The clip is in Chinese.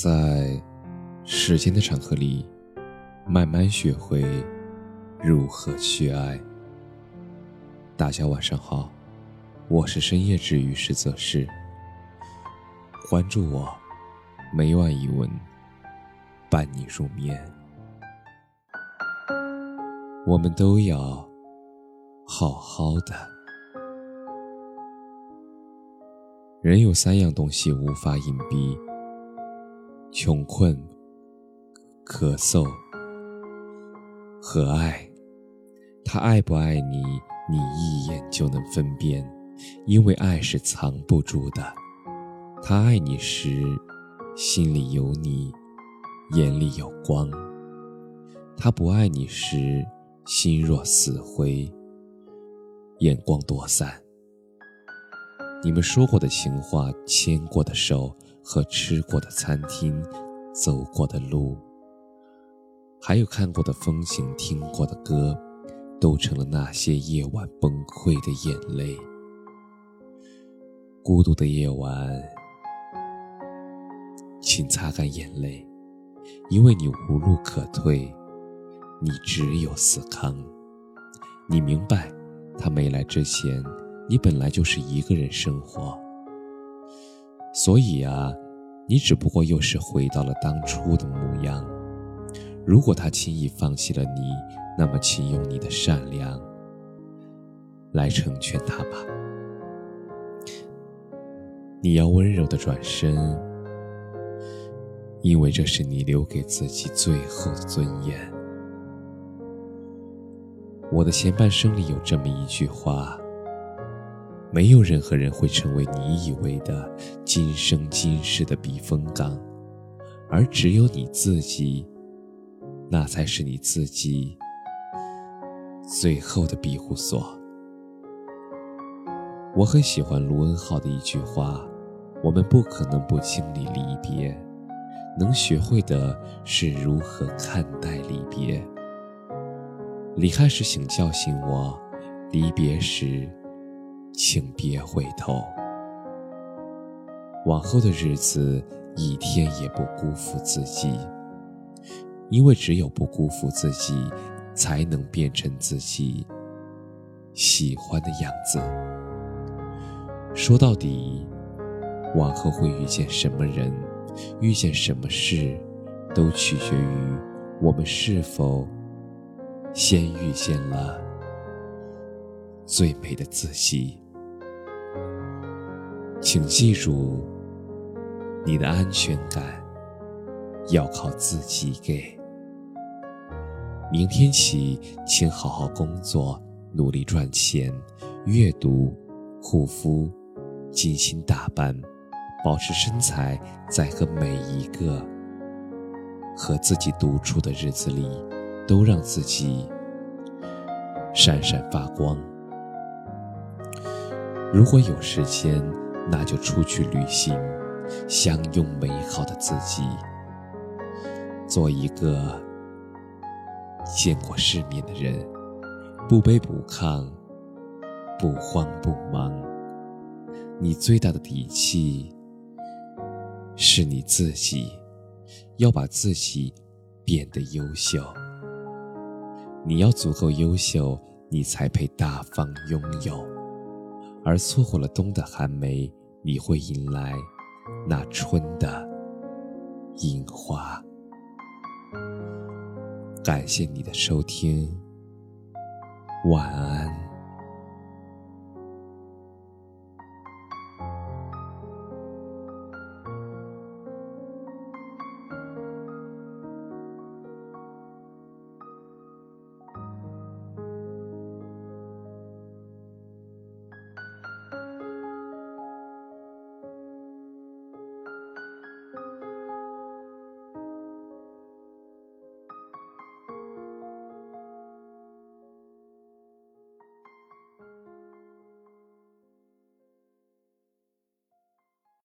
在时间的长河里，慢慢学会如何去爱。大家晚上好，我是深夜治愈师泽是。关注我，每晚一文伴你入眠。我们都要好好的。人有三样东西无法隐蔽：穷困、咳嗽和爱。他爱不爱你，你一眼就能分辨，因为爱是藏不住的。他爱你时，心里有你，眼里有光；他不爱你时，心若死灰，眼光躲散。你们说过的情话，牵过的手，和吃过的餐厅，走过的路，还有看过的风景，听过的歌，都成了那些夜晚崩溃的眼泪。孤独的夜晚，请擦干眼泪，因为你无路可退，你只有死扛。你明白，他没来之前。你本来就是一个人生活，所以啊，你只不过又是回到了当初的模样。如果他轻易放弃了你，那么请用你的善良来成全他吧。你要温柔的转身，因为这是你留给自己最后的尊严。我的前半生里有这么一句话。没有任何人会成为你以为的今生今世的避风港，而只有你自己，那才是你自己最后的庇护所。我很喜欢卢恩浩的一句话：“我们不可能不经历离别，能学会的是如何看待离别。离开时，请叫醒我；离别时。”请别回头，往后的日子一天也不辜负自己，因为只有不辜负自己，才能变成自己喜欢的样子。说到底，往后会遇见什么人，遇见什么事，都取决于我们是否先遇见了最美的自己。请记住，你的安全感要靠自己给。明天起，请好好工作，努力赚钱，阅读，护肤，精心打扮，保持身材，在和每一个和自己独处的日子里，都让自己闪闪发光。如果有时间。那就出去旅行，享用美好的自己，做一个见过世面的人，不卑不亢，不慌不忙。你最大的底气是你自己，要把自己变得优秀。你要足够优秀，你才配大方拥有，而错过了冬的寒梅。你会迎来那春的樱花。感谢你的收听，晚安。